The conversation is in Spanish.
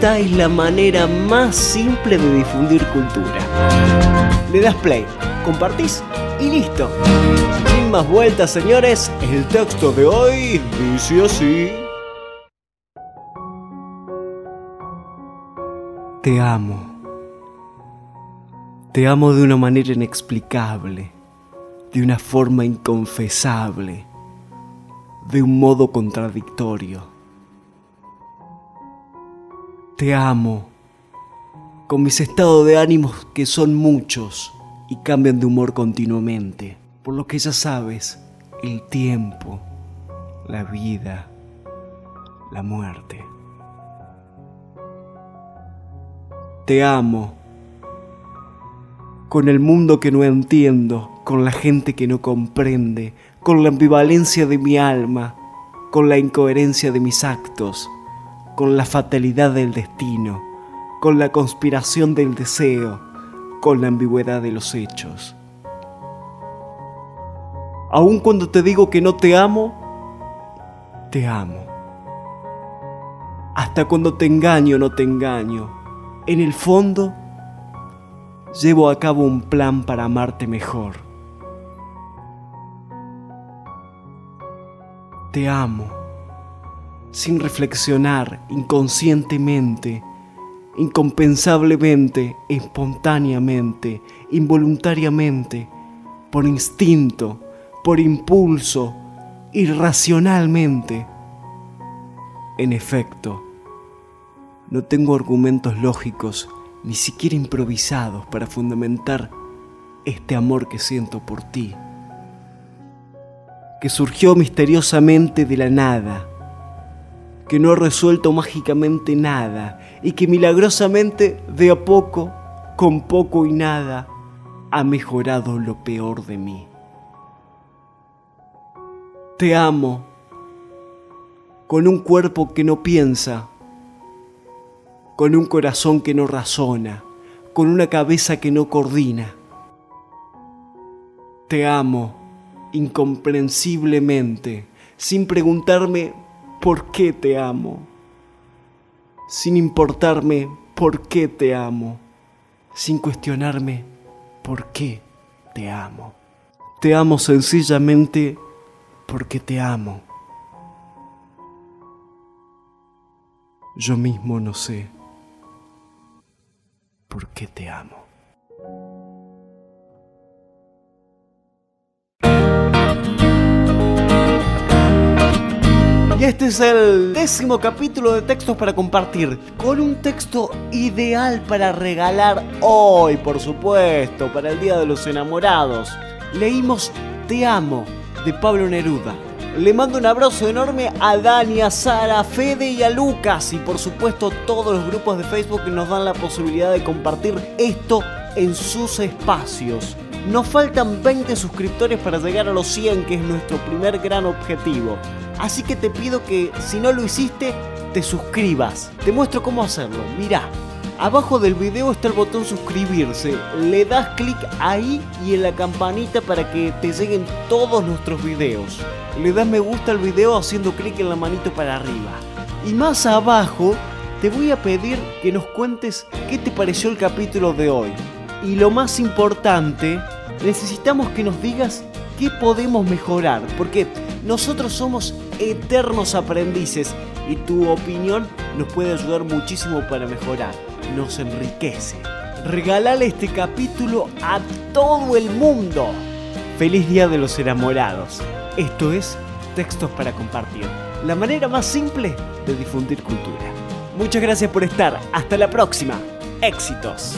Esta es la manera más simple de difundir cultura. Le das play, compartís y listo. Sin más vueltas, señores, el texto de hoy dice así. Te amo. Te amo de una manera inexplicable, de una forma inconfesable, de un modo contradictorio te amo, con mis estados de ánimos que son muchos y cambian de humor continuamente, por lo que ya sabes, el tiempo, la vida, la muerte. Te amo, con el mundo que no entiendo, con la gente que no comprende, con la ambivalencia de mi alma, con la incoherencia de mis actos con la fatalidad del destino, con la conspiración del deseo, con la ambigüedad de los hechos. Aun cuando te digo que no te amo, te amo. Hasta cuando te engaño, no te engaño. En el fondo, llevo a cabo un plan para amarte mejor. Te amo sin reflexionar, inconscientemente, incompensablemente, espontáneamente, involuntariamente, por instinto, por impulso, irracionalmente. En efecto, no tengo argumentos lógicos, ni siquiera improvisados, para fundamentar este amor que siento por ti, que surgió misteriosamente de la nada que no ha resuelto mágicamente nada y que milagrosamente de a poco, con poco y nada, ha mejorado lo peor de mí. Te amo con un cuerpo que no piensa, con un corazón que no razona, con una cabeza que no coordina. Te amo incomprensiblemente, sin preguntarme por qué te amo, sin importarme por qué te amo, sin cuestionarme por qué te amo. Te amo sencillamente porque te amo. Yo mismo no sé por qué te amo. Este es el décimo capítulo de textos para compartir, con un texto ideal para regalar hoy, por supuesto, para el Día de los Enamorados. Leímos Te amo de Pablo Neruda. Le mando un abrazo enorme a Dani, a Sara, a Fede y a Lucas y por supuesto todos los grupos de Facebook que nos dan la posibilidad de compartir esto en sus espacios. Nos faltan 20 suscriptores para llegar a los 100, que es nuestro primer gran objetivo. Así que te pido que si no lo hiciste, te suscribas. Te muestro cómo hacerlo. Mira, abajo del video está el botón suscribirse. Le das clic ahí y en la campanita para que te lleguen todos nuestros videos. Le das me gusta al video haciendo clic en la manito para arriba. Y más abajo te voy a pedir que nos cuentes qué te pareció el capítulo de hoy. Y lo más importante, necesitamos que nos digas qué podemos mejorar, porque nosotros somos eternos aprendices y tu opinión nos puede ayudar muchísimo para mejorar, nos enriquece. Regalale este capítulo a todo el mundo. Feliz Día de los Enamorados. Esto es Textos para Compartir, la manera más simple de difundir cultura. Muchas gracias por estar. Hasta la próxima. Éxitos.